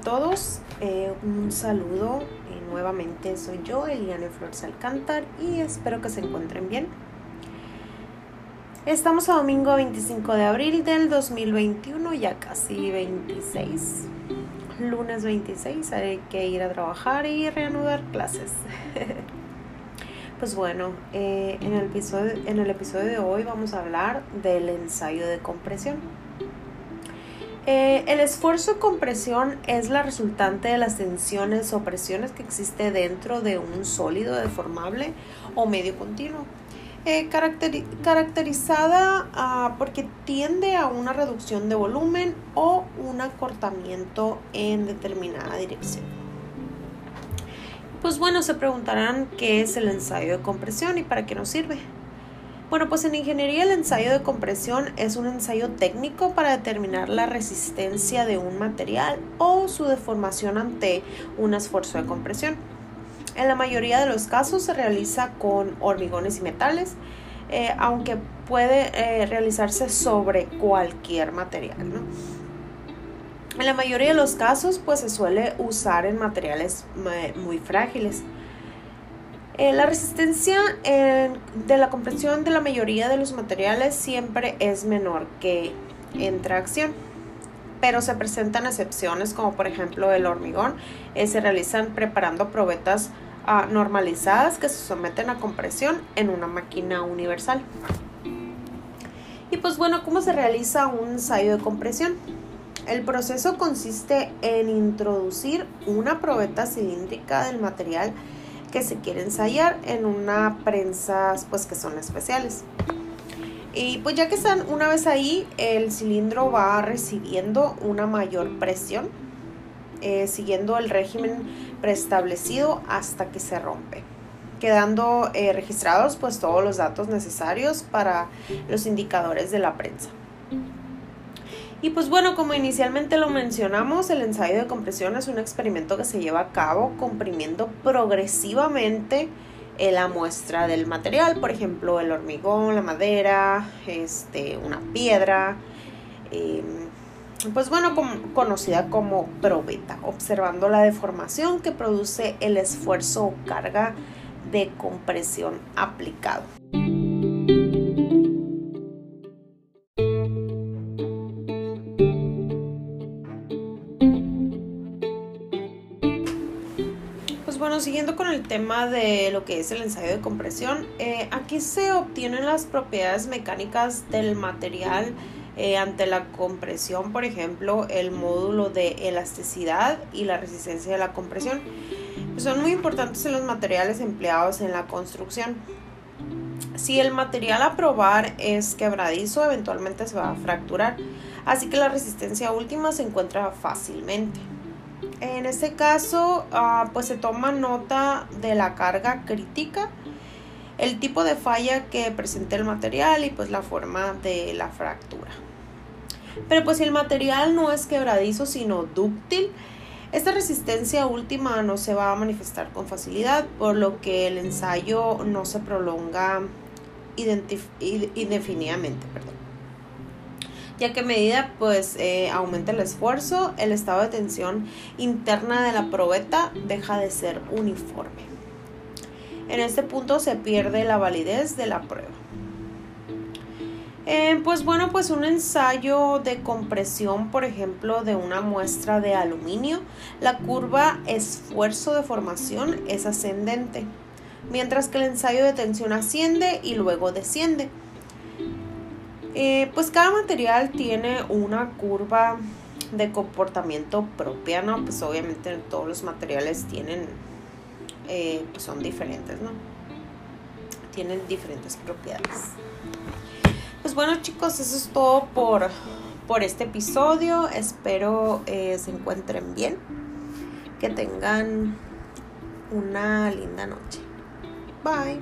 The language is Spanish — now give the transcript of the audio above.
todos, eh, un saludo. Eh, nuevamente soy yo, Eliane Flores Alcántar, y espero que se encuentren bien. Estamos a domingo 25 de abril del 2021, ya casi 26. Lunes 26, hay que ir a trabajar y reanudar clases. pues bueno, eh, en, el episodio, en el episodio de hoy vamos a hablar del ensayo de compresión. Eh, el esfuerzo de compresión es la resultante de las tensiones o presiones que existe dentro de un sólido deformable o medio continuo, eh, caracterizada ah, porque tiende a una reducción de volumen o un acortamiento en determinada dirección. Pues bueno, se preguntarán qué es el ensayo de compresión y para qué nos sirve. Bueno, pues en ingeniería el ensayo de compresión es un ensayo técnico para determinar la resistencia de un material o su deformación ante un esfuerzo de compresión. En la mayoría de los casos se realiza con hormigones y metales, eh, aunque puede eh, realizarse sobre cualquier material. En la mayoría de los casos, pues se suele usar en materiales eh, muy frágiles. Eh, la resistencia de la compresión de la mayoría de los materiales siempre es menor que en tracción, pero se presentan excepciones como por ejemplo el hormigón. Eh, se realizan preparando probetas ah, normalizadas que se someten a compresión en una máquina universal. Y pues bueno, ¿cómo se realiza un ensayo de compresión? El proceso consiste en introducir una probeta cilíndrica del material que se quiere ensayar en una prensa pues que son especiales. Y pues ya que están una vez ahí, el cilindro va recibiendo una mayor presión, eh, siguiendo el régimen preestablecido hasta que se rompe, quedando eh, registrados pues todos los datos necesarios para los indicadores de la prensa. Y pues bueno, como inicialmente lo mencionamos, el ensayo de compresión es un experimento que se lleva a cabo comprimiendo progresivamente la muestra del material, por ejemplo, el hormigón, la madera, este, una piedra, em, pues bueno, conocida como probeta, observando la deformación que produce el esfuerzo o carga de compresión aplicado. Siguiendo con el tema de lo que es el ensayo de compresión, eh, aquí se obtienen las propiedades mecánicas del material eh, ante la compresión, por ejemplo, el módulo de elasticidad y la resistencia de la compresión. Pues son muy importantes en los materiales empleados en la construcción. Si el material a probar es quebradizo, eventualmente se va a fracturar, así que la resistencia última se encuentra fácilmente. En este caso, ah, pues se toma nota de la carga crítica, el tipo de falla que presenta el material y pues la forma de la fractura. Pero pues si el material no es quebradizo sino dúctil, esta resistencia última no se va a manifestar con facilidad, por lo que el ensayo no se prolonga indefinidamente. Ya que a medida pues eh, aumenta el esfuerzo, el estado de tensión interna de la probeta deja de ser uniforme. En este punto se pierde la validez de la prueba. Eh, pues bueno, pues un ensayo de compresión, por ejemplo, de una muestra de aluminio, la curva esfuerzo de formación es ascendente, mientras que el ensayo de tensión asciende y luego desciende. Eh, pues cada material tiene una curva de comportamiento propia, ¿no? Pues obviamente todos los materiales tienen, eh, pues son diferentes, ¿no? Tienen diferentes propiedades. Pues bueno chicos, eso es todo por, por este episodio. Espero eh, se encuentren bien. Que tengan una linda noche. Bye.